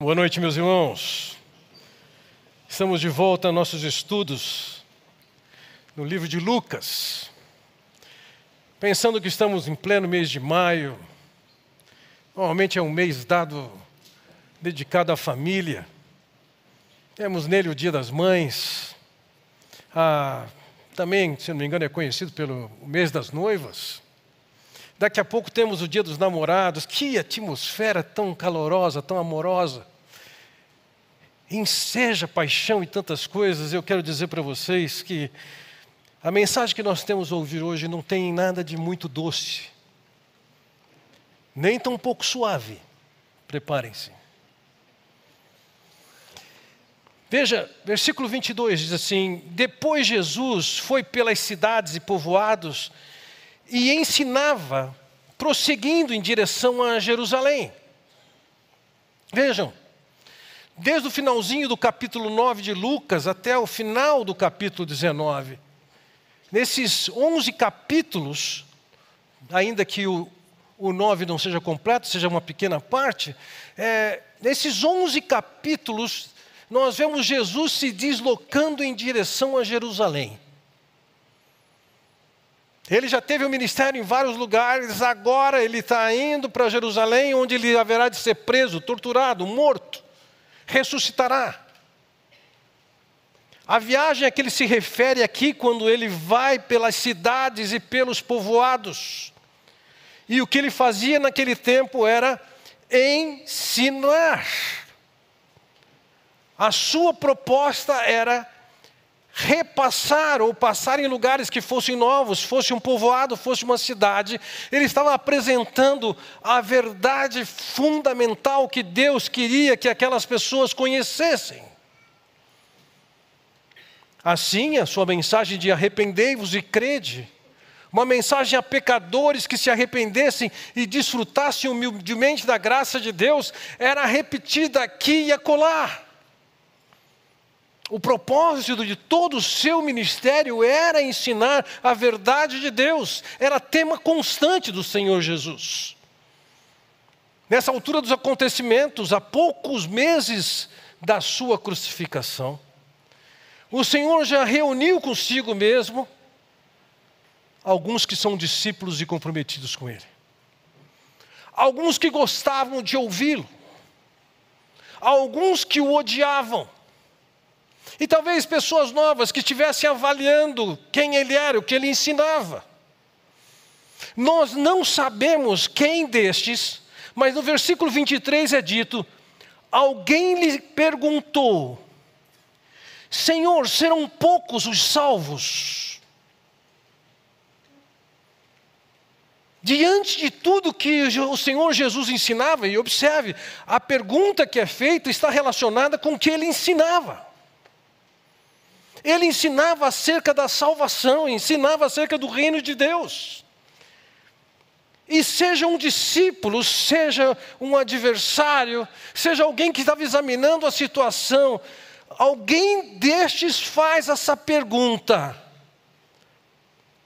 Boa noite, meus irmãos. Estamos de volta a nossos estudos no livro de Lucas. Pensando que estamos em pleno mês de maio, normalmente é um mês dado dedicado à família. Temos nele o Dia das Mães. Ah, também, se não me engano, é conhecido pelo mês das noivas. Daqui a pouco temos o Dia dos Namorados. Que atmosfera tão calorosa, tão amorosa. Enseja paixão e tantas coisas. Eu quero dizer para vocês que a mensagem que nós temos a ouvir hoje não tem nada de muito doce, nem tão pouco suave. Preparem-se. Veja, versículo 22 diz assim: Depois Jesus foi pelas cidades e povoados e ensinava, prosseguindo em direção a Jerusalém. Vejam, desde o finalzinho do capítulo 9 de Lucas até o final do capítulo 19, nesses 11 capítulos, ainda que o, o 9 não seja completo, seja uma pequena parte, é, nesses 11 capítulos, nós vemos Jesus se deslocando em direção a Jerusalém. Ele já teve o um ministério em vários lugares, agora ele está indo para Jerusalém, onde ele haverá de ser preso, torturado, morto, ressuscitará. A viagem a que ele se refere aqui, quando ele vai pelas cidades e pelos povoados. E o que ele fazia naquele tempo era ensinar. A sua proposta era repassar ou passar em lugares que fossem novos, fosse um povoado, fosse uma cidade, ele estava apresentando a verdade fundamental que Deus queria que aquelas pessoas conhecessem. Assim, a sua mensagem de arrependei-vos e crede, uma mensagem a pecadores que se arrependessem e desfrutassem humildemente da graça de Deus, era repetida aqui e acolá. O propósito de todo o seu ministério era ensinar a verdade de Deus, era tema constante do Senhor Jesus. Nessa altura dos acontecimentos, há poucos meses da sua crucificação, o Senhor já reuniu consigo mesmo alguns que são discípulos e comprometidos com Ele, alguns que gostavam de ouvi-lo, alguns que o odiavam, e talvez pessoas novas que estivessem avaliando quem ele era, o que ele ensinava. Nós não sabemos quem destes, mas no versículo 23 é dito: alguém lhe perguntou, Senhor, serão poucos os salvos? Diante de tudo que o Senhor Jesus ensinava, e observe, a pergunta que é feita está relacionada com o que ele ensinava. Ele ensinava acerca da salvação, ensinava acerca do reino de Deus. E seja um discípulo, seja um adversário, seja alguém que estava examinando a situação, alguém destes faz essa pergunta: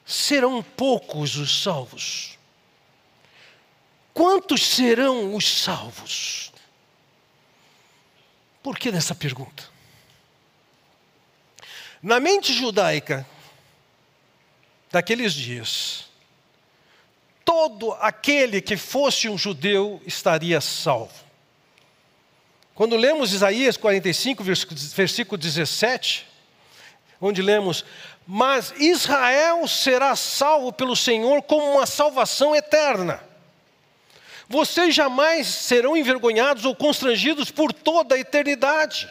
serão poucos os salvos? Quantos serão os salvos? Por que dessa pergunta? Na mente judaica daqueles dias, todo aquele que fosse um judeu estaria salvo. Quando lemos Isaías 45, versículo 17, onde lemos: Mas Israel será salvo pelo Senhor como uma salvação eterna. Vocês jamais serão envergonhados ou constrangidos por toda a eternidade.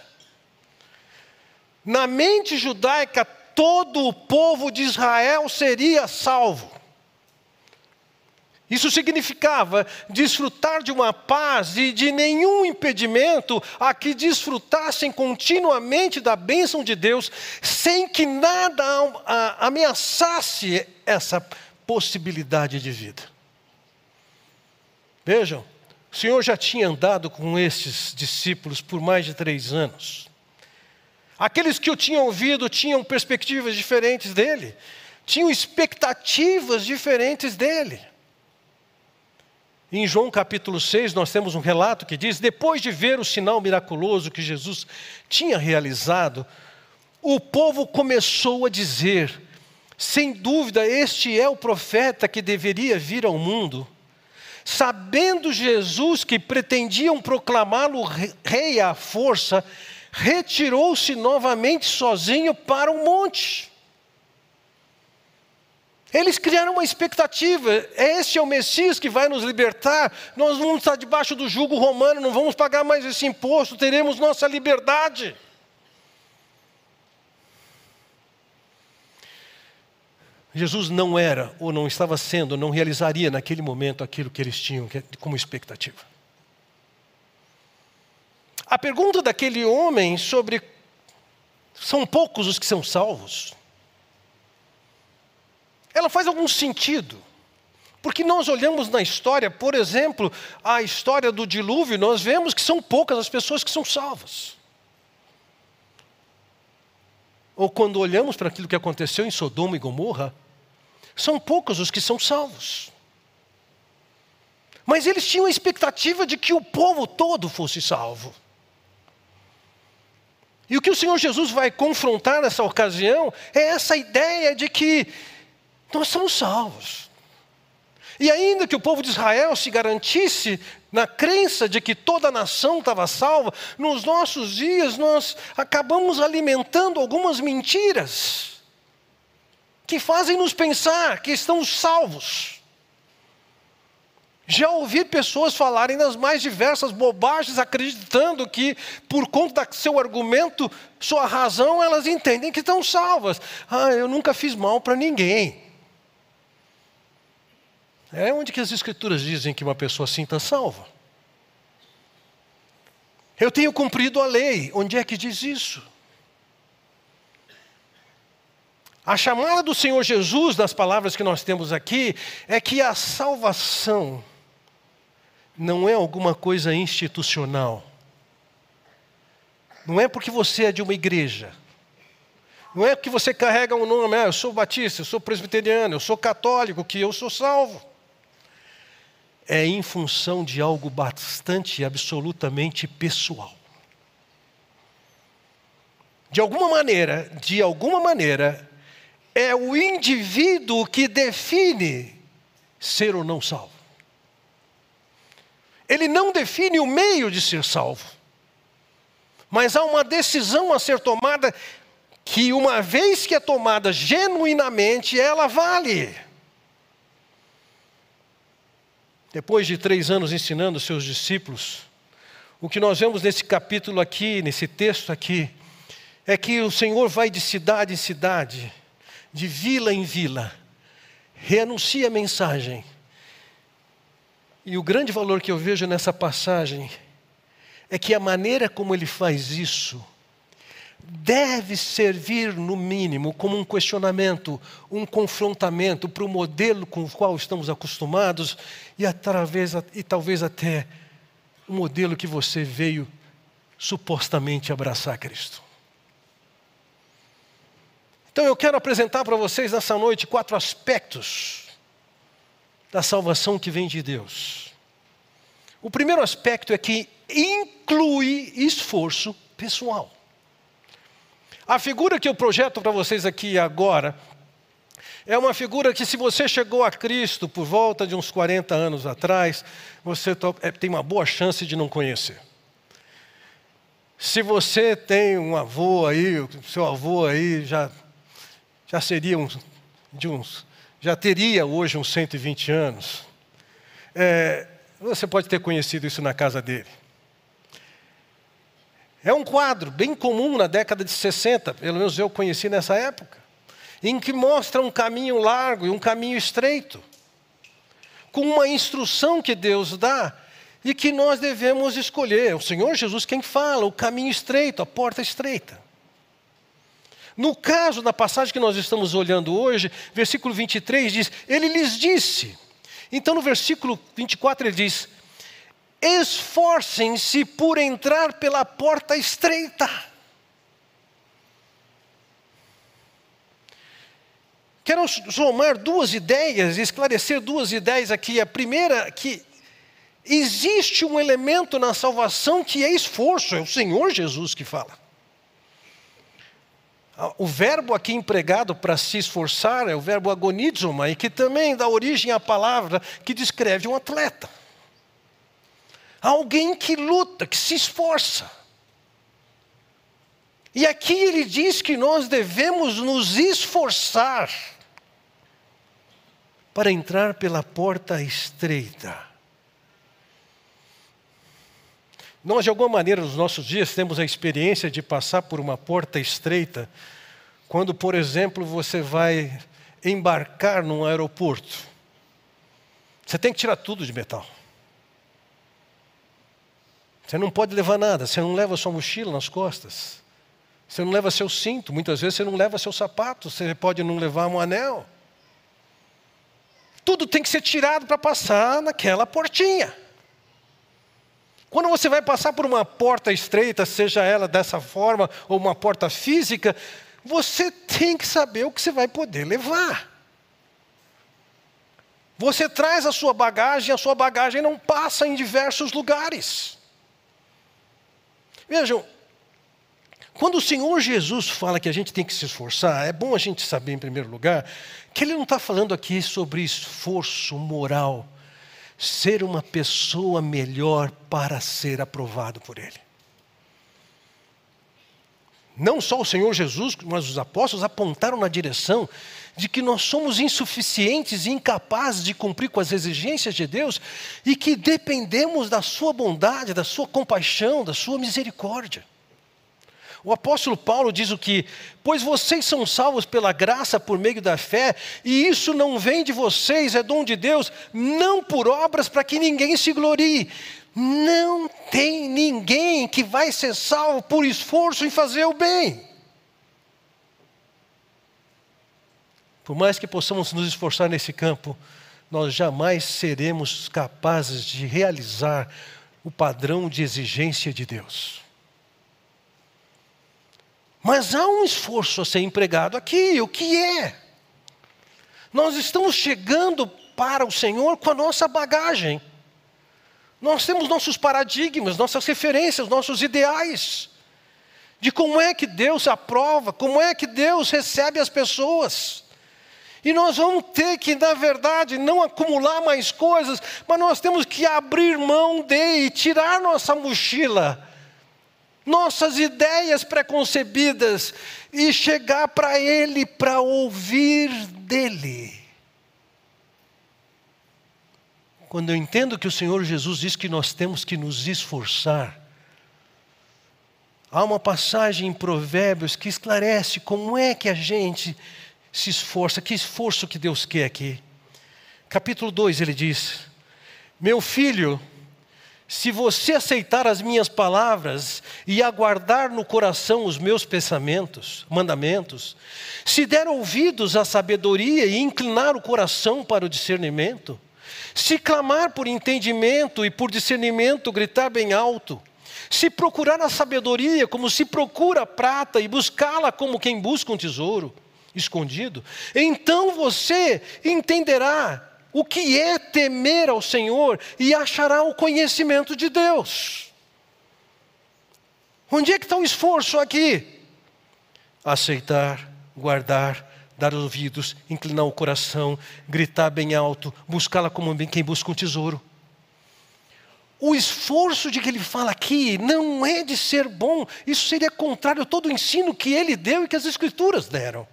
Na mente judaica, todo o povo de Israel seria salvo. Isso significava desfrutar de uma paz e de nenhum impedimento a que desfrutassem continuamente da bênção de Deus, sem que nada ameaçasse essa possibilidade de vida. Vejam, o Senhor já tinha andado com esses discípulos por mais de três anos. Aqueles que o tinham ouvido tinham perspectivas diferentes dele, tinham expectativas diferentes dele. Em João capítulo 6, nós temos um relato que diz: depois de ver o sinal miraculoso que Jesus tinha realizado, o povo começou a dizer: sem dúvida, este é o profeta que deveria vir ao mundo. Sabendo Jesus que pretendiam proclamá-lo rei à força, retirou-se novamente sozinho para o monte. Eles criaram uma expectativa: esse é o Messias que vai nos libertar, nós vamos estar debaixo do jugo romano, não vamos pagar mais esse imposto, teremos nossa liberdade. Jesus não era, ou não estava sendo, não realizaria naquele momento aquilo que eles tinham como expectativa. A pergunta daquele homem sobre são poucos os que são salvos ela faz algum sentido. Porque nós olhamos na história, por exemplo, a história do dilúvio, nós vemos que são poucas as pessoas que são salvas. Ou quando olhamos para aquilo que aconteceu em Sodoma e Gomorra, são poucos os que são salvos. Mas eles tinham a expectativa de que o povo todo fosse salvo. E o que o Senhor Jesus vai confrontar nessa ocasião é essa ideia de que nós somos salvos. E ainda que o povo de Israel se garantisse na crença de que toda a nação estava salva, nos nossos dias nós acabamos alimentando algumas mentiras que fazem nos pensar que estamos salvos. Já ouvi pessoas falarem das mais diversas bobagens, acreditando que, por conta do seu argumento, sua razão, elas entendem que estão salvas. Ah, eu nunca fiz mal para ninguém. É onde que as escrituras dizem que uma pessoa assim está salva. Eu tenho cumprido a lei. Onde é que diz isso? A chamada do Senhor Jesus, das palavras que nós temos aqui, é que a salvação não é alguma coisa institucional. Não é porque você é de uma igreja. Não é porque você carrega um nome, ah, eu sou batista, eu sou presbiteriano, eu sou católico, que eu sou salvo é em função de algo bastante absolutamente pessoal. De alguma maneira, de alguma maneira, é o indivíduo que define ser ou não salvo. Ele não define o meio de ser salvo. Mas há uma decisão a ser tomada que, uma vez que é tomada genuinamente, ela vale. Depois de três anos ensinando seus discípulos, o que nós vemos nesse capítulo aqui, nesse texto aqui, é que o Senhor vai de cidade em cidade, de vila em vila, reanuncia a mensagem. E o grande valor que eu vejo nessa passagem é que a maneira como ele faz isso deve servir, no mínimo, como um questionamento, um confrontamento para o modelo com o qual estamos acostumados e, através, e talvez até o modelo que você veio supostamente abraçar Cristo. Então eu quero apresentar para vocês nessa noite quatro aspectos da salvação que vem de Deus. O primeiro aspecto é que inclui esforço pessoal. A figura que eu projeto para vocês aqui agora é uma figura que, se você chegou a Cristo por volta de uns 40 anos atrás, você é, tem uma boa chance de não conhecer. Se você tem um avô aí, seu avô aí já, já seria um, de uns, já teria hoje uns 120 anos, é, você pode ter conhecido isso na casa dele. É um quadro bem comum na década de 60, pelo menos eu conheci nessa época, em que mostra um caminho largo e um caminho estreito, com uma instrução que Deus dá e que nós devemos escolher. É o Senhor Jesus quem fala, o caminho estreito, a porta estreita. No caso da passagem que nós estamos olhando hoje, versículo 23 diz: Ele lhes disse. Então no versículo 24 ele diz: esforcem-se por entrar pela porta estreita. Quero somar duas ideias, esclarecer duas ideias aqui. A primeira, que existe um elemento na salvação que é esforço, é o Senhor Jesus que fala. O verbo aqui empregado para se esforçar é o verbo agonizoma, e que também dá origem à palavra que descreve um atleta. Alguém que luta, que se esforça. E aqui ele diz que nós devemos nos esforçar para entrar pela porta estreita. Nós, de alguma maneira, nos nossos dias, temos a experiência de passar por uma porta estreita, quando, por exemplo, você vai embarcar num aeroporto. Você tem que tirar tudo de metal. Você não pode levar nada, você não leva sua mochila nas costas. Você não leva seu cinto, muitas vezes você não leva seu sapato, você pode não levar um anel. Tudo tem que ser tirado para passar naquela portinha. Quando você vai passar por uma porta estreita, seja ela dessa forma ou uma porta física, você tem que saber o que você vai poder levar. Você traz a sua bagagem, a sua bagagem não passa em diversos lugares. Vejam, quando o Senhor Jesus fala que a gente tem que se esforçar, é bom a gente saber, em primeiro lugar, que Ele não está falando aqui sobre esforço moral, ser uma pessoa melhor para ser aprovado por Ele. Não só o Senhor Jesus, mas os apóstolos apontaram na direção de que nós somos insuficientes e incapazes de cumprir com as exigências de Deus e que dependemos da Sua bondade, da Sua compaixão, da Sua misericórdia. O apóstolo Paulo diz o que? Pois vocês são salvos pela graça por meio da fé, e isso não vem de vocês, é dom de Deus, não por obras para que ninguém se glorie. Não tem ninguém que vai ser salvo por esforço em fazer o bem. Por mais que possamos nos esforçar nesse campo, nós jamais seremos capazes de realizar o padrão de exigência de Deus. Mas há um esforço a ser empregado aqui, o que é? Nós estamos chegando para o Senhor com a nossa bagagem. Nós temos nossos paradigmas, nossas referências, nossos ideais de como é que Deus aprova, como é que Deus recebe as pessoas. E nós vamos ter que, na verdade, não acumular mais coisas, mas nós temos que abrir mão de e tirar nossa mochila, nossas ideias preconcebidas e chegar para Ele para ouvir dEle. Quando eu entendo que o Senhor Jesus diz que nós temos que nos esforçar, há uma passagem em Provérbios que esclarece como é que a gente se esforça, que esforço que Deus quer aqui. Capítulo 2 ele diz: Meu filho, se você aceitar as minhas palavras e aguardar no coração os meus pensamentos, mandamentos, se der ouvidos à sabedoria e inclinar o coração para o discernimento, se clamar por entendimento e por discernimento gritar bem alto, se procurar a sabedoria como se procura a prata e buscá-la como quem busca um tesouro, escondido, então você entenderá o que é temer ao Senhor e achará o conhecimento de Deus. Onde é que está o esforço aqui? Aceitar, guardar, dar ouvidos, inclinar o coração, gritar bem alto, buscá-la como quem busca um tesouro. O esforço de que ele fala aqui não é de ser bom, isso seria contrário a todo o ensino que ele deu e que as Escrituras deram.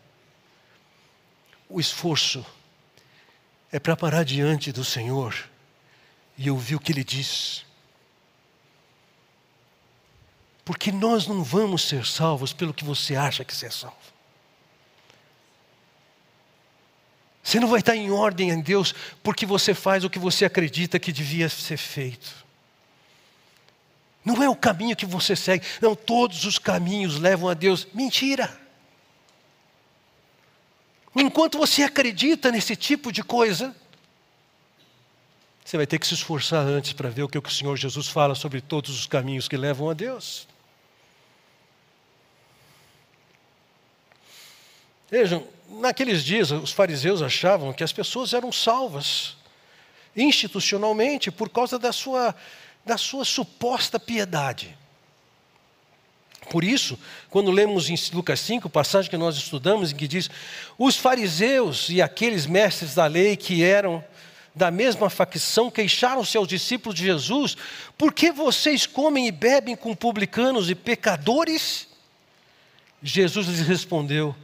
O esforço é para parar diante do Senhor e ouvir o que Ele diz. Porque nós não vamos ser salvos pelo que você acha que você é salvo. Você não vai estar em ordem em Deus porque você faz o que você acredita que devia ser feito. Não é o caminho que você segue. Não, todos os caminhos levam a Deus. Mentira. Enquanto você acredita nesse tipo de coisa, você vai ter que se esforçar antes para ver o que o Senhor Jesus fala sobre todos os caminhos que levam a Deus. Vejam, naqueles dias os fariseus achavam que as pessoas eram salvas institucionalmente por causa da sua, da sua suposta piedade. Por isso, quando lemos em Lucas 5, passagem que nós estudamos, em que diz: Os fariseus e aqueles mestres da lei que eram da mesma facção queixaram-se aos discípulos de Jesus: Por que vocês comem e bebem com publicanos e pecadores? Jesus lhes respondeu: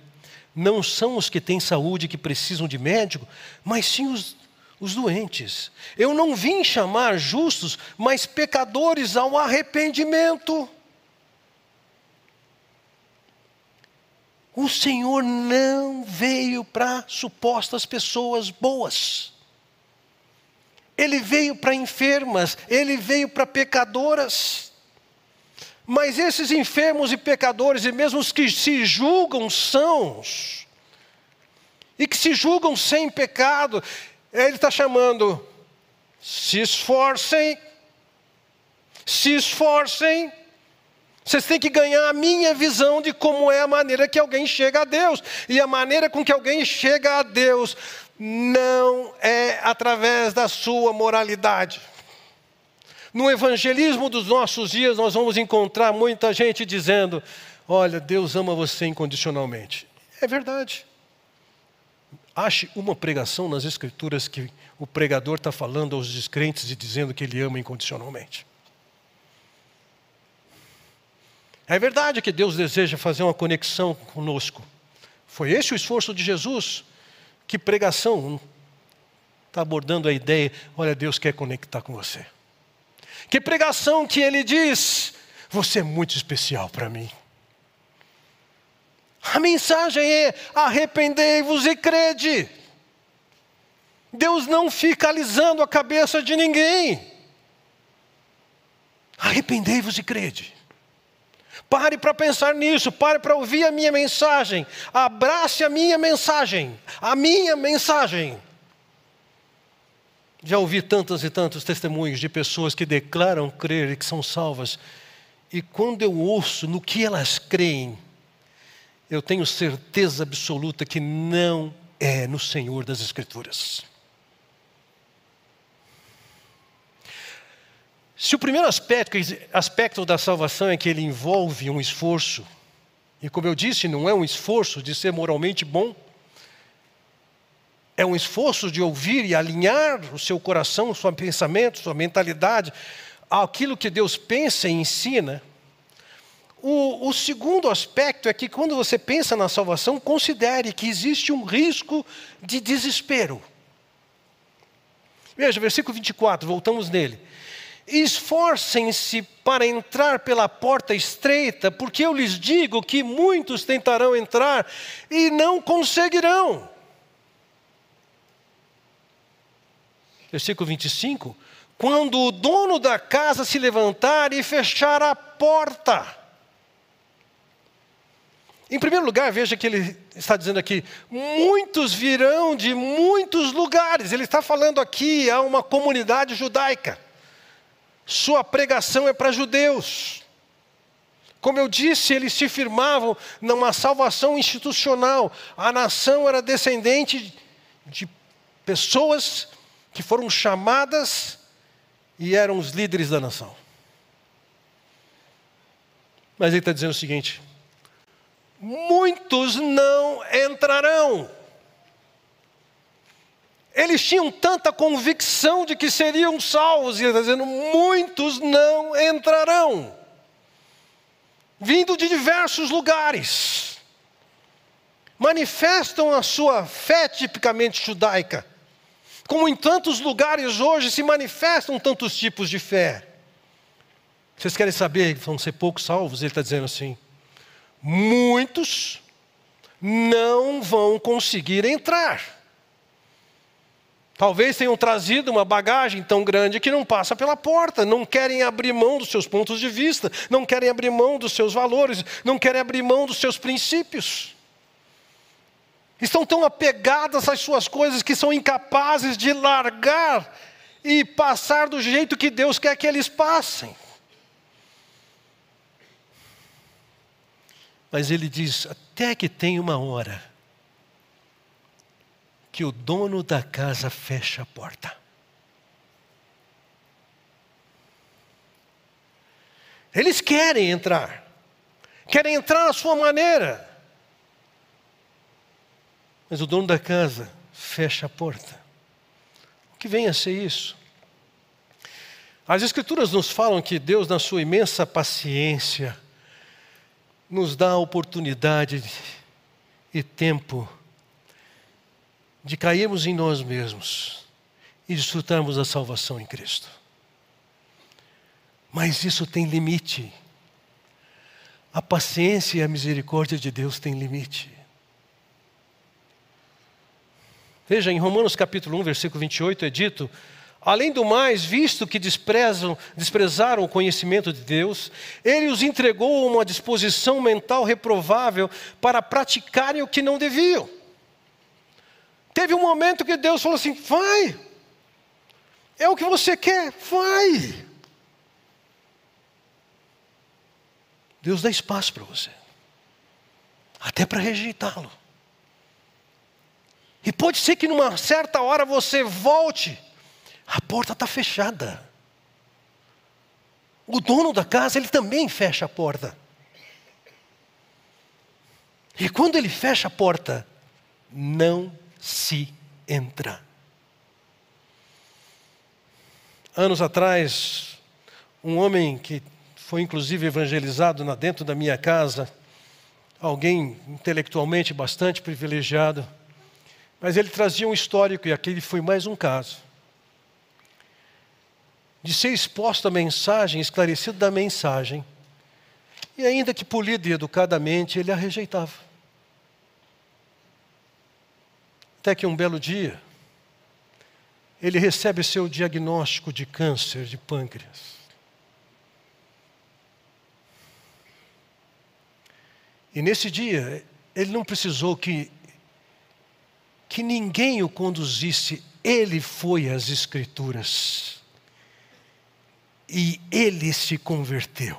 Não são os que têm saúde que precisam de médico, mas sim os, os doentes. Eu não vim chamar justos, mas pecadores ao arrependimento. O Senhor não veio para supostas pessoas boas. Ele veio para enfermas, ele veio para pecadoras. Mas esses enfermos e pecadores, e mesmo os que se julgam sãos, e que se julgam sem pecado, ele está chamando, se esforcem, se esforcem, vocês têm que ganhar a minha visão de como é a maneira que alguém chega a Deus. E a maneira com que alguém chega a Deus não é através da sua moralidade. No evangelismo dos nossos dias, nós vamos encontrar muita gente dizendo: Olha, Deus ama você incondicionalmente. É verdade. Ache uma pregação nas Escrituras que o pregador está falando aos descrentes e dizendo que ele ama incondicionalmente. É verdade que Deus deseja fazer uma conexão conosco. Foi esse o esforço de Jesus? Que pregação está abordando a ideia, olha, Deus quer conectar com você. Que pregação que ele diz, você é muito especial para mim. A mensagem é: arrependei-vos e crede. Deus não fica alisando a cabeça de ninguém. Arrependei-vos e crede. Pare para pensar nisso, pare para ouvir a minha mensagem, abrace a minha mensagem, a minha mensagem. Já ouvi tantos e tantos testemunhos de pessoas que declaram crer e que são salvas, e quando eu ouço no que elas creem, eu tenho certeza absoluta que não é no Senhor das Escrituras. Se o primeiro aspecto, aspecto da salvação é que ele envolve um esforço, e como eu disse, não é um esforço de ser moralmente bom, é um esforço de ouvir e alinhar o seu coração, o seu pensamento, sua mentalidade àquilo que Deus pensa e ensina. O, o, segundo aspecto é que quando você pensa na salvação, considere que existe um risco de desespero. Veja, versículo 24, voltamos nele. Esforcem-se para entrar pela porta estreita, porque eu lhes digo que muitos tentarão entrar e não conseguirão. Versículo 25: Quando o dono da casa se levantar e fechar a porta. Em primeiro lugar, veja que ele está dizendo aqui: muitos virão de muitos lugares. Ele está falando aqui a uma comunidade judaica. Sua pregação é para judeus. Como eu disse, eles se firmavam numa salvação institucional. A nação era descendente de pessoas que foram chamadas e eram os líderes da nação. Mas ele está dizendo o seguinte: muitos não entrarão. Eles tinham tanta convicção de que seriam salvos, e ele está dizendo: muitos não entrarão, vindo de diversos lugares, manifestam a sua fé tipicamente judaica, como em tantos lugares hoje se manifestam tantos tipos de fé. Vocês querem saber vão ser poucos salvos? Ele está dizendo assim: muitos não vão conseguir entrar. Talvez tenham trazido uma bagagem tão grande que não passa pela porta, não querem abrir mão dos seus pontos de vista, não querem abrir mão dos seus valores, não querem abrir mão dos seus princípios. Estão tão apegadas às suas coisas que são incapazes de largar e passar do jeito que Deus quer que eles passem. Mas ele diz: até que tem uma hora que o dono da casa fecha a porta. Eles querem entrar, querem entrar à sua maneira. Mas o dono da casa fecha a porta. O que vem a ser isso? As Escrituras nos falam que Deus, na sua imensa paciência, nos dá a oportunidade e tempo de cairmos em nós mesmos e desfrutarmos da salvação em Cristo. Mas isso tem limite. A paciência e a misericórdia de Deus têm limite. Veja, em Romanos capítulo 1, versículo 28 é dito: Além do mais, visto que desprezam, desprezaram o conhecimento de Deus, ele os entregou a uma disposição mental reprovável para praticarem o que não deviam. Teve um momento que Deus falou assim: vai, é o que você quer, vai. Deus dá espaço para você, até para rejeitá-lo. E pode ser que numa certa hora você volte, a porta está fechada. O dono da casa, ele também fecha a porta. E quando ele fecha a porta, não se entra. Anos atrás, um homem que foi inclusive evangelizado dentro da minha casa, alguém intelectualmente bastante privilegiado, mas ele trazia um histórico, e aquele foi mais um caso, de ser exposto à mensagem, esclarecido da mensagem, e ainda que polido e educadamente, ele a rejeitava. Até que um belo dia, ele recebe seu diagnóstico de câncer de pâncreas. E nesse dia, ele não precisou que, que ninguém o conduzisse, ele foi às Escrituras. E ele se converteu.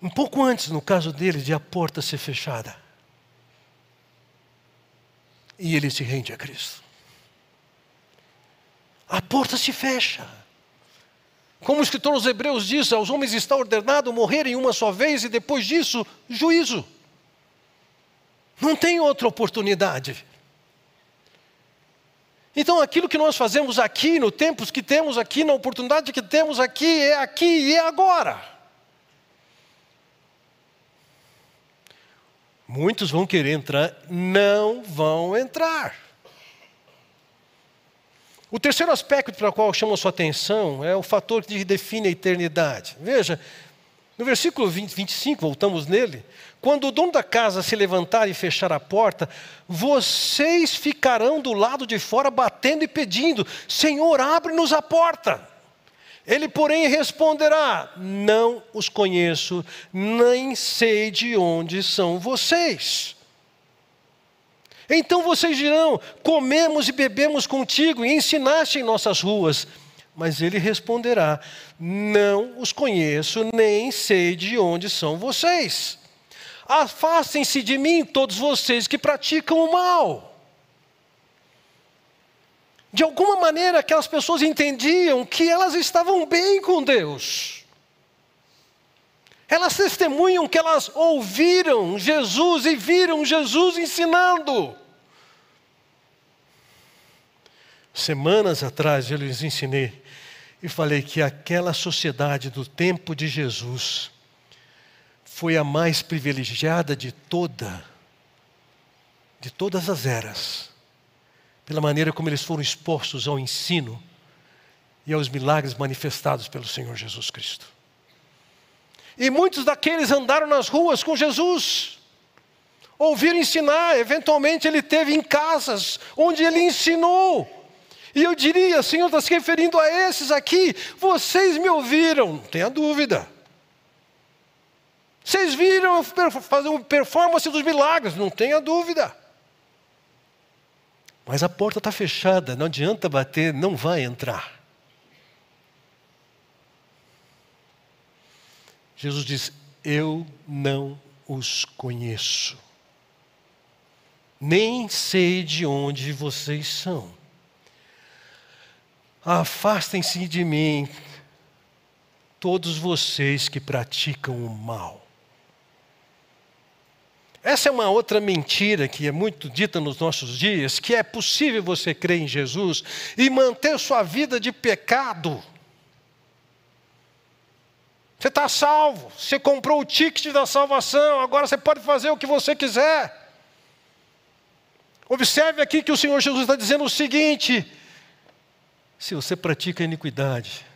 Um pouco antes, no caso dele, de a porta ser fechada. E ele se rende a Cristo. A porta se fecha. Como o escritor aos Hebreus diz, aos homens está ordenado morrerem uma só vez e depois disso, juízo. Não tem outra oportunidade. Então, aquilo que nós fazemos aqui, no tempo que temos aqui, na oportunidade que temos aqui, é aqui e é agora. Muitos vão querer entrar, não vão entrar. O terceiro aspecto para o qual chamo a sua atenção é o fator que define a eternidade. Veja, no versículo 20, 25, voltamos nele, quando o dono da casa se levantar e fechar a porta, vocês ficarão do lado de fora batendo e pedindo: Senhor, abre-nos a porta. Ele, porém, responderá: Não os conheço, nem sei de onde são vocês. Então vocês dirão: comemos e bebemos contigo e ensinaste em nossas ruas. Mas ele responderá: Não os conheço, nem sei de onde são vocês. Afastem-se de mim, todos vocês que praticam o mal. De alguma maneira, aquelas pessoas entendiam que elas estavam bem com Deus. Elas testemunham que elas ouviram Jesus e viram Jesus ensinando. Semanas atrás eu lhes ensinei e falei que aquela sociedade do tempo de Jesus foi a mais privilegiada de toda, de todas as eras, pela maneira como eles foram expostos ao ensino e aos milagres manifestados pelo Senhor Jesus Cristo. E muitos daqueles andaram nas ruas com Jesus, ouviram ensinar, eventualmente ele teve em casas onde ele ensinou. E eu diria, Senhor, está se referindo a esses aqui, vocês me ouviram, não tenha dúvida. Vocês viram fazer uma performance dos milagres, não tenha dúvida. Mas a porta está fechada, não adianta bater, não vai entrar. Jesus diz: Eu não os conheço, nem sei de onde vocês são. Afastem-se de mim, todos vocês que praticam o mal. Essa é uma outra mentira que é muito dita nos nossos dias, que é possível você crer em Jesus e manter sua vida de pecado. Você está salvo, você comprou o ticket da salvação, agora você pode fazer o que você quiser. Observe aqui que o Senhor Jesus está dizendo o seguinte: se você pratica iniquidade,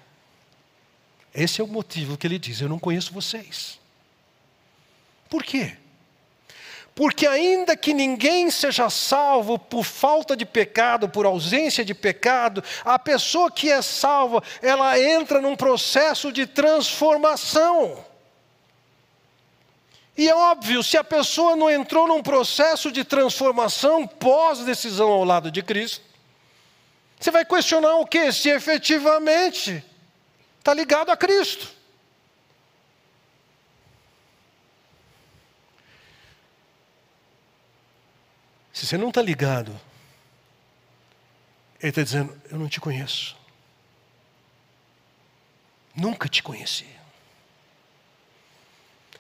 esse é o motivo que ele diz: eu não conheço vocês. Por quê? Porque, ainda que ninguém seja salvo por falta de pecado, por ausência de pecado, a pessoa que é salva, ela entra num processo de transformação. E é óbvio, se a pessoa não entrou num processo de transformação pós-decisão ao lado de Cristo, você vai questionar o quê? Se efetivamente está ligado a Cristo. Se você não está ligado, ele está dizendo: Eu não te conheço. Nunca te conheci.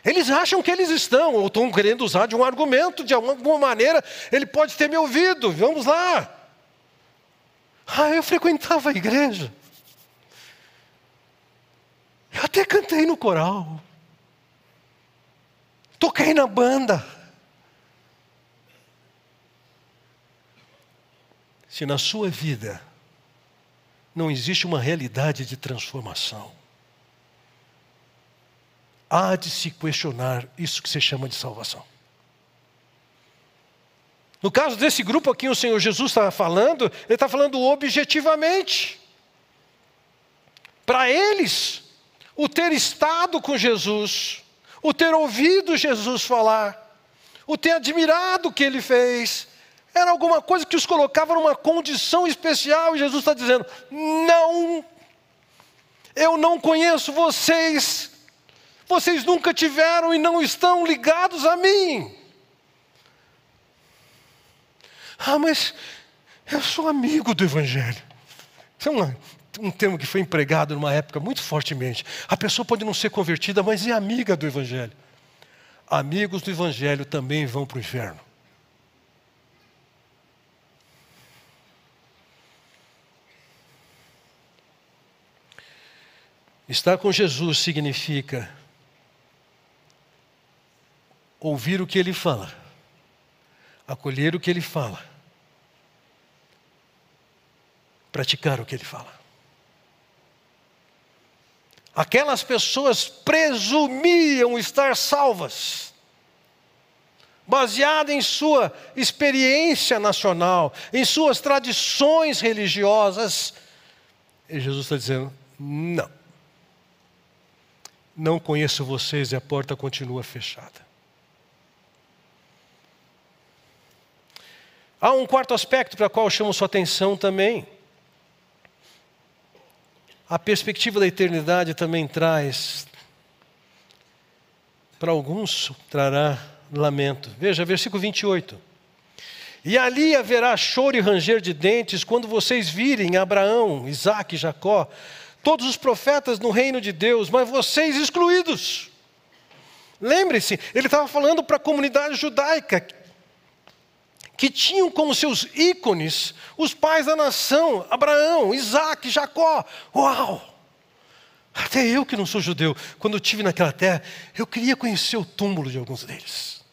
Eles acham que eles estão, ou estão querendo usar de um argumento, de alguma maneira, ele pode ter me ouvido, vamos lá. Ah, eu frequentava a igreja. Eu até cantei no coral. Toquei na banda. Se na sua vida não existe uma realidade de transformação, há de se questionar isso que se chama de salvação. No caso desse grupo aqui, o Senhor Jesus está falando, Ele está falando objetivamente. Para eles, o ter estado com Jesus, o ter ouvido Jesus falar, o ter admirado o que ele fez, era alguma coisa que os colocava numa condição especial, e Jesus está dizendo: não, eu não conheço vocês, vocês nunca tiveram e não estão ligados a mim. Ah, mas eu sou amigo do Evangelho. Isso é uma, um termo que foi empregado numa época muito fortemente. A pessoa pode não ser convertida, mas é amiga do Evangelho. Amigos do Evangelho também vão para o inferno. Estar com Jesus significa ouvir o que ele fala, acolher o que ele fala, praticar o que ele fala. Aquelas pessoas presumiam estar salvas, baseada em sua experiência nacional, em suas tradições religiosas. E Jesus está dizendo: não não conheço vocês e a porta continua fechada. Há um quarto aspecto para o qual chamo sua atenção também. A perspectiva da eternidade também traz, para alguns, trará lamento. Veja, versículo 28. E ali haverá choro e ranger de dentes quando vocês virem Abraão, Isaac e Jacó todos os profetas no reino de Deus, mas vocês excluídos. Lembre-se, ele estava falando para a comunidade judaica, que tinham como seus ícones os pais da nação, Abraão, Isaac, Jacó. Uau! Até eu que não sou judeu, quando eu estive naquela terra, eu queria conhecer o túmulo de alguns deles.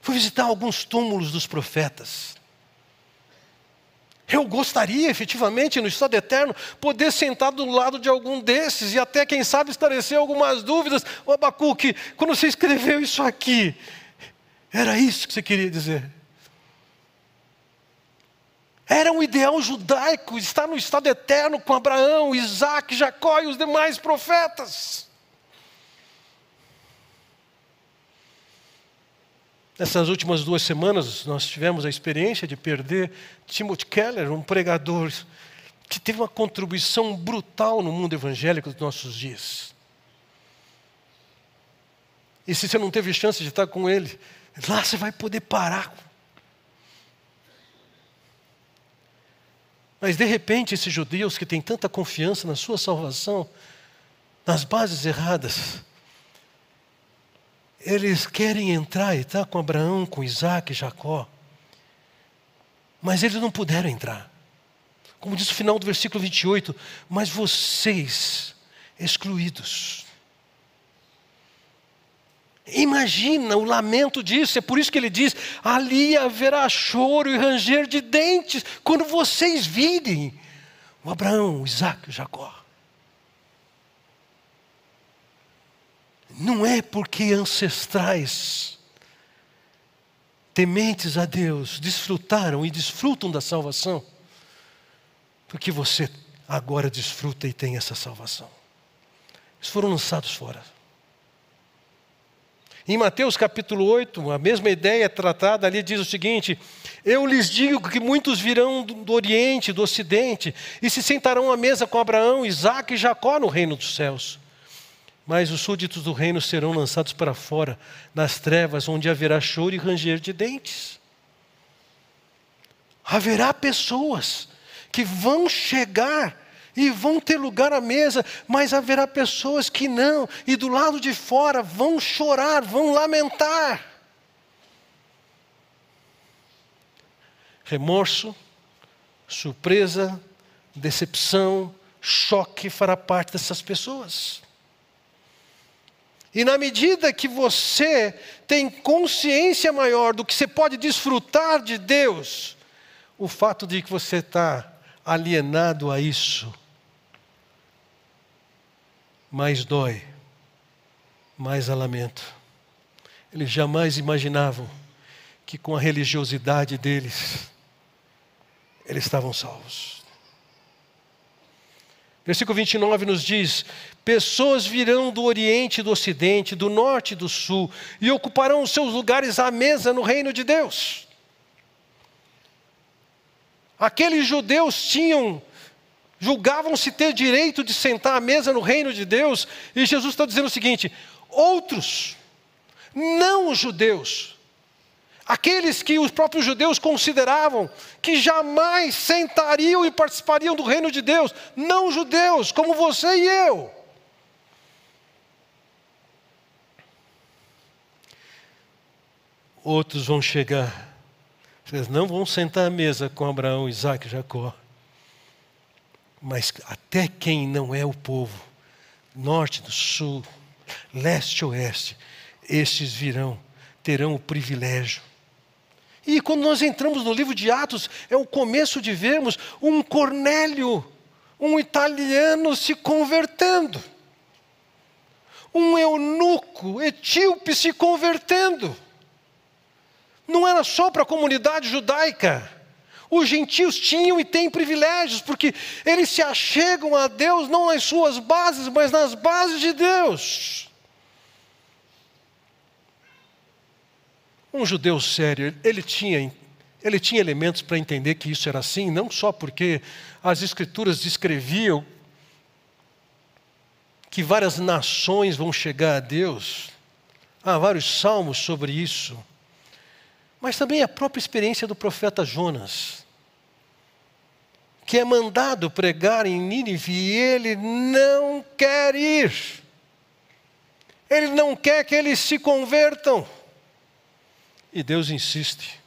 Fui visitar alguns túmulos dos profetas. Eu gostaria efetivamente, no estado eterno, poder sentar do lado de algum desses e até, quem sabe, esclarecer algumas dúvidas. O Abacuque, quando você escreveu isso aqui, era isso que você queria dizer? Era um ideal judaico estar no estado eterno com Abraão, Isaac, Jacó e os demais profetas. Nessas últimas duas semanas, nós tivemos a experiência de perder Timothy Keller, um pregador que teve uma contribuição brutal no mundo evangélico dos nossos dias. E se você não teve chance de estar com ele, lá você vai poder parar. Mas de repente, esses judeus que têm tanta confiança na sua salvação, nas bases erradas. Eles querem entrar e estar tá com Abraão, com Isaac, Jacó. Mas eles não puderam entrar. Como diz o final do versículo 28, mas vocês, excluídos. Imagina o lamento disso, é por isso que ele diz: ali haverá choro e ranger de dentes, quando vocês virem o Abraão, o Isaac e o Jacó. Não é porque ancestrais, tementes a Deus, desfrutaram e desfrutam da salvação, porque você agora desfruta e tem essa salvação. Eles foram lançados fora. Em Mateus capítulo 8, a mesma ideia é tratada ali, diz o seguinte: Eu lhes digo que muitos virão do Oriente, do Ocidente, e se sentarão à mesa com Abraão, Isaac e Jacó no reino dos céus. Mas os súditos do reino serão lançados para fora, nas trevas, onde haverá choro e ranger de dentes. Haverá pessoas que vão chegar e vão ter lugar à mesa, mas haverá pessoas que não, e do lado de fora vão chorar, vão lamentar. Remorso, surpresa, decepção, choque fará parte dessas pessoas. E na medida que você tem consciência maior do que você pode desfrutar de Deus, o fato de que você está alienado a isso, mais dói, mais a lamento. Eles jamais imaginavam que com a religiosidade deles, eles estavam salvos. Versículo 29 nos diz: Pessoas virão do Oriente e do Ocidente, do Norte e do Sul, e ocuparão os seus lugares à mesa no reino de Deus. Aqueles judeus tinham, julgavam-se ter direito de sentar à mesa no reino de Deus, e Jesus está dizendo o seguinte: outros, não os judeus, aqueles que os próprios judeus consideravam que jamais sentariam e participariam do reino de Deus, não judeus, como você e eu. Outros vão chegar, eles não vão sentar à mesa com Abraão, Isaac e Jacó, mas até quem não é o povo, norte do sul, leste oeste, estes virão, terão o privilégio e quando nós entramos no livro de Atos, é o começo de vermos um Cornélio, um italiano se convertendo. Um eunuco etíope se convertendo. Não era só para a comunidade judaica. Os gentios tinham e têm privilégios, porque eles se achegam a Deus não nas suas bases, mas nas bases de Deus. Um judeu sério, ele tinha, ele tinha elementos para entender que isso era assim, não só porque as escrituras descreviam que várias nações vão chegar a Deus, há vários salmos sobre isso, mas também a própria experiência do profeta Jonas, que é mandado pregar em Nínive e ele não quer ir, ele não quer que eles se convertam. E Deus insiste.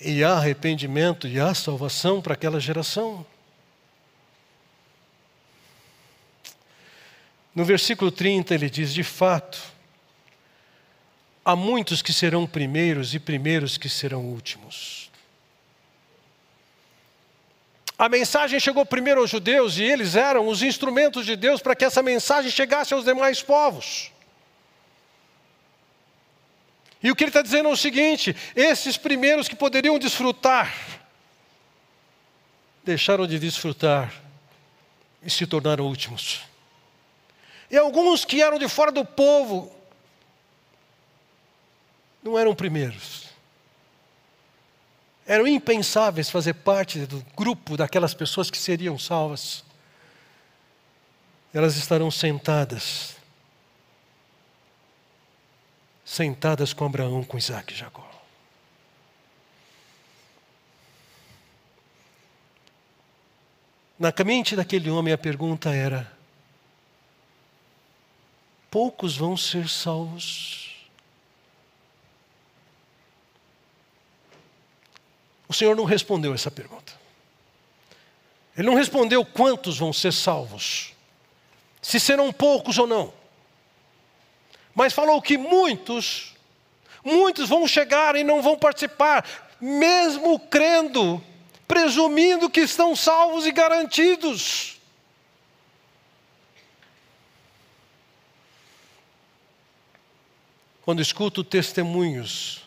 E há arrependimento e há salvação para aquela geração. No versículo 30 ele diz: De fato, há muitos que serão primeiros e primeiros que serão últimos. A mensagem chegou primeiro aos judeus e eles eram os instrumentos de Deus para que essa mensagem chegasse aos demais povos. E o que ele está dizendo é o seguinte: esses primeiros que poderiam desfrutar, deixaram de desfrutar e se tornaram últimos. E alguns que eram de fora do povo, não eram primeiros. Eram impensáveis fazer parte do grupo daquelas pessoas que seriam salvas. Elas estarão sentadas sentadas com Abraão, com Isaac e Jacó. Na mente daquele homem a pergunta era: poucos vão ser salvos? O Senhor não respondeu essa pergunta. Ele não respondeu quantos vão ser salvos, se serão poucos ou não. Mas falou que muitos, muitos vão chegar e não vão participar, mesmo crendo, presumindo que estão salvos e garantidos. Quando escuto testemunhos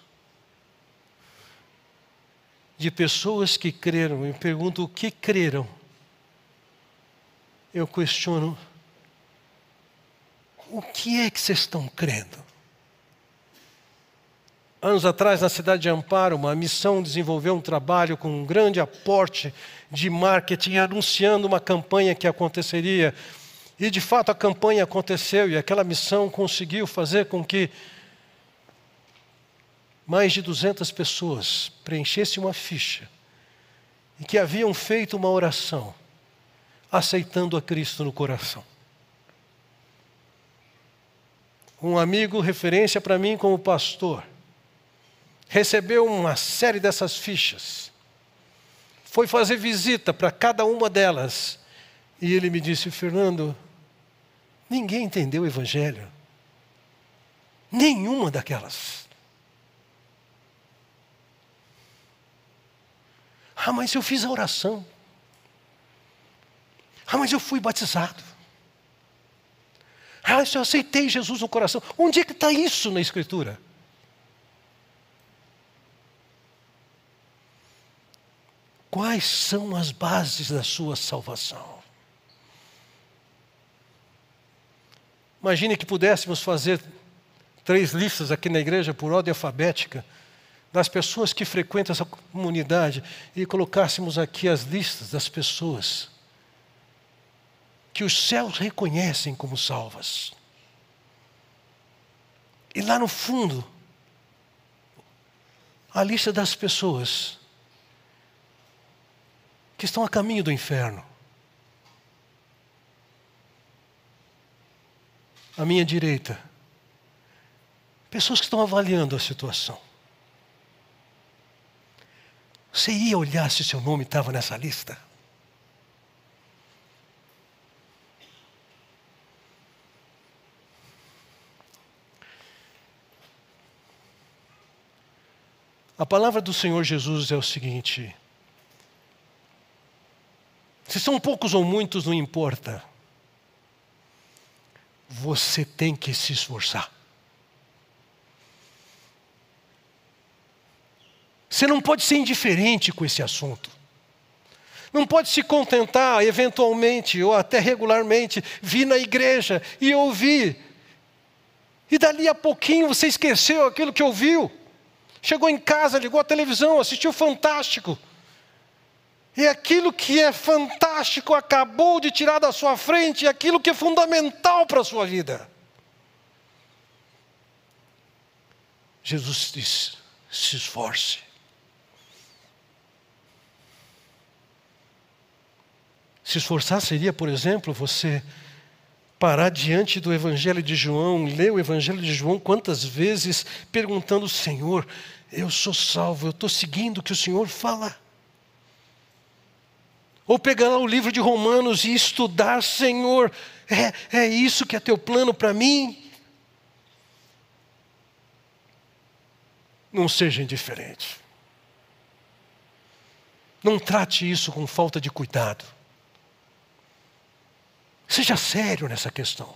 de pessoas que creram e pergunto o que creram, eu questiono: o que é que vocês estão crendo? Anos atrás, na cidade de Amparo, uma missão desenvolveu um trabalho com um grande aporte de marketing, anunciando uma campanha que aconteceria. E de fato a campanha aconteceu, e aquela missão conseguiu fazer com que mais de 200 pessoas preenchessem uma ficha e que haviam feito uma oração aceitando a Cristo no coração. Um amigo, referência para mim como pastor, recebeu uma série dessas fichas, foi fazer visita para cada uma delas, e ele me disse: Fernando, ninguém entendeu o Evangelho, nenhuma daquelas. Ah, mas eu fiz a oração. Ah, mas eu fui batizado. Ah, eu aceitei Jesus no coração. Onde é que está isso na Escritura? Quais são as bases da sua salvação? Imagine que pudéssemos fazer três listas aqui na igreja por ordem alfabética das pessoas que frequentam essa comunidade e colocássemos aqui as listas das pessoas que os céus reconhecem como salvas. E lá no fundo, a lista das pessoas que estão a caminho do inferno. À minha direita, pessoas que estão avaliando a situação. Você ia olhar se seu nome estava nessa lista? A palavra do Senhor Jesus é o seguinte: se são poucos ou muitos, não importa. Você tem que se esforçar. Você não pode ser indiferente com esse assunto. Não pode se contentar, eventualmente ou até regularmente, vir na igreja e ouvir. E dali a pouquinho você esqueceu aquilo que ouviu. Chegou em casa, ligou a televisão, assistiu Fantástico. E aquilo que é fantástico acabou de tirar da sua frente aquilo que é fundamental para a sua vida. Jesus diz: se esforce. Se esforçar seria, por exemplo, você parar diante do Evangelho de João, ler o Evangelho de João quantas vezes perguntando: Senhor, eu sou salvo, eu estou seguindo o que o Senhor fala. Ou pegar o livro de Romanos e estudar, Senhor, é, é isso que é teu plano para mim? Não seja indiferente. Não trate isso com falta de cuidado. Seja sério nessa questão.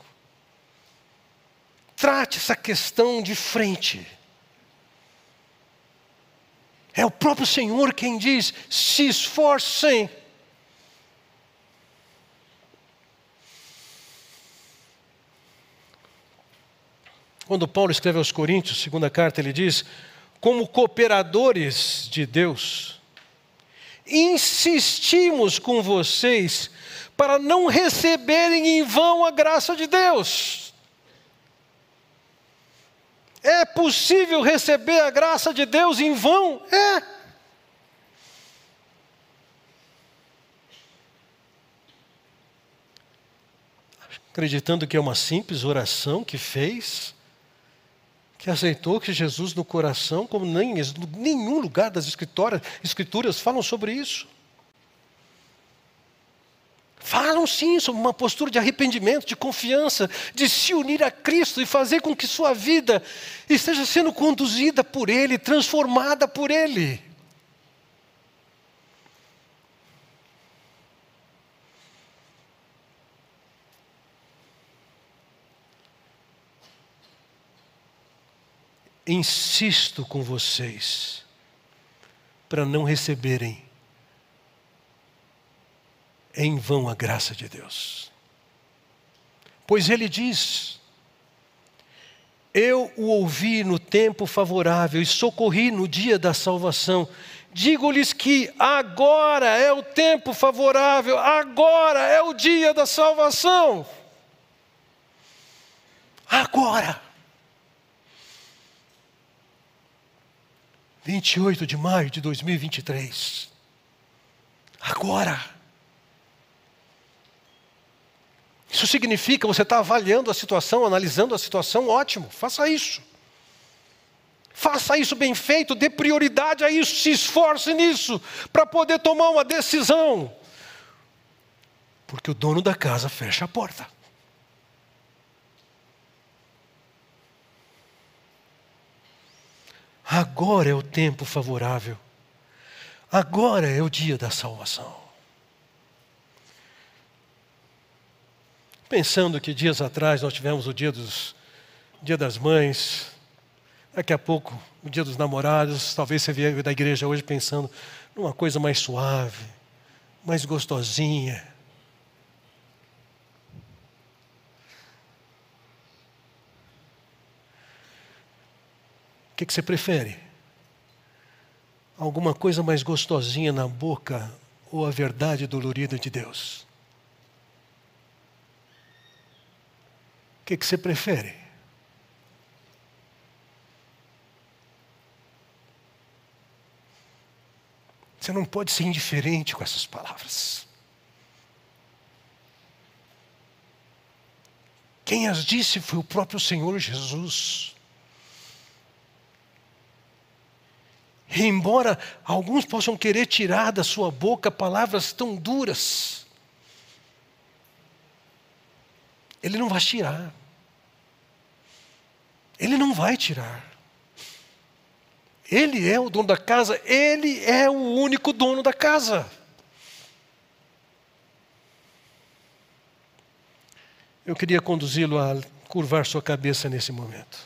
Trate essa questão de frente. É o próprio Senhor quem diz: se esforcem. Quando Paulo escreve aos Coríntios, segunda carta, ele diz: como cooperadores de Deus, insistimos com vocês para não receberem em vão a graça de Deus. É possível receber a graça de Deus em vão? É. acreditando que é uma simples oração que fez, que aceitou que Jesus no coração, como nem nenhum lugar das escrituras, escrituras falam sobre isso. Falam sim sobre uma postura de arrependimento, de confiança, de se unir a Cristo e fazer com que sua vida esteja sendo conduzida por Ele, transformada por Ele. Insisto com vocês para não receberem em vão a graça de Deus. Pois ele diz: Eu o ouvi no tempo favorável e socorri no dia da salvação. Digo-lhes que agora é o tempo favorável, agora é o dia da salvação. Agora. 28 de maio de 2023. Agora. Isso significa você está avaliando a situação, analisando a situação, ótimo, faça isso. Faça isso bem feito, dê prioridade a isso, se esforce nisso, para poder tomar uma decisão. Porque o dono da casa fecha a porta. Agora é o tempo favorável. Agora é o dia da salvação. Pensando que dias atrás nós tivemos o dia, dos, dia das mães, daqui a pouco o dia dos namorados, talvez você vier da igreja hoje pensando numa coisa mais suave, mais gostosinha. O que, que você prefere? Alguma coisa mais gostosinha na boca ou a verdade dolorida de Deus? Que, que você prefere? Você não pode ser indiferente com essas palavras. Quem as disse foi o próprio Senhor Jesus. E embora alguns possam querer tirar da sua boca palavras tão duras, Ele não vai tirar. Ele não vai tirar. Ele é o dono da casa, ele é o único dono da casa. Eu queria conduzi-lo a curvar sua cabeça nesse momento.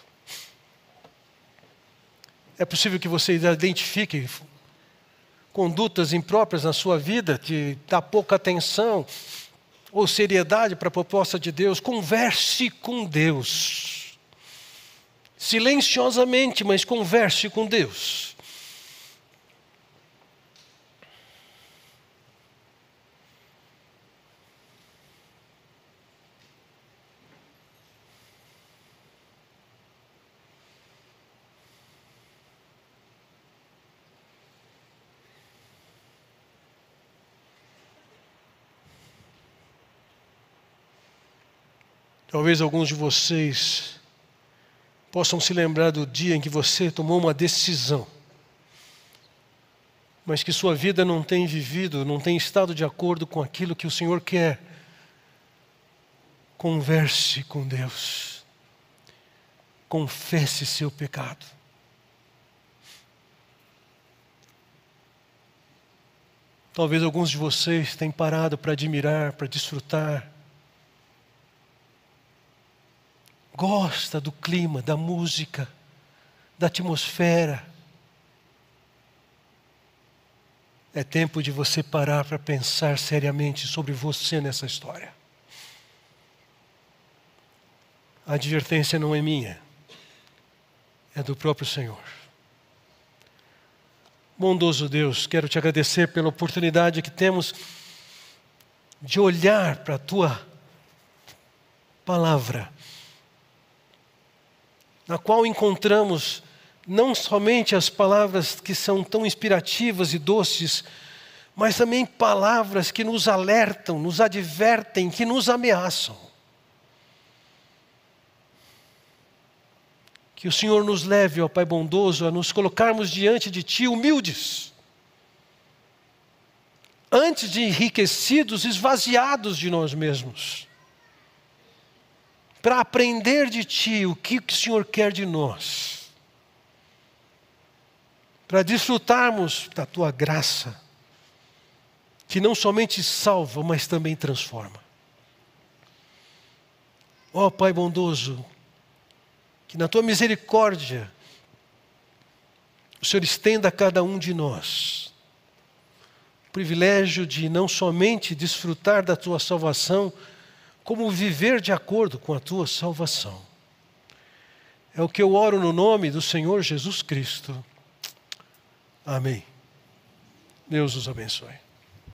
É possível que você identifique condutas impróprias na sua vida, de dar pouca atenção ou seriedade para a proposta de Deus. Converse com Deus silenciosamente, mas converse com Deus. Talvez alguns de vocês possam se lembrar do dia em que você tomou uma decisão, mas que sua vida não tem vivido, não tem estado de acordo com aquilo que o Senhor quer. Converse com Deus, confesse seu pecado. Talvez alguns de vocês tenham parado para admirar, para desfrutar gosta do clima, da música, da atmosfera. É tempo de você parar para pensar seriamente sobre você nessa história. A advertência não é minha, é do próprio Senhor. Bondoso Deus, quero te agradecer pela oportunidade que temos de olhar para a tua palavra na qual encontramos não somente as palavras que são tão inspirativas e doces, mas também palavras que nos alertam, nos advertem, que nos ameaçam. Que o Senhor nos leve, ó Pai bondoso, a nos colocarmos diante de Ti humildes. Antes de enriquecidos, esvaziados de nós mesmos para aprender de Ti o que o Senhor quer de nós, para desfrutarmos da Tua graça, que não somente salva, mas também transforma. Ó oh, Pai bondoso, que na tua misericórdia o Senhor estenda a cada um de nós o privilégio de não somente desfrutar da tua salvação, como viver de acordo com a tua salvação. É o que eu oro no nome do Senhor Jesus Cristo. Amém. Deus os abençoe.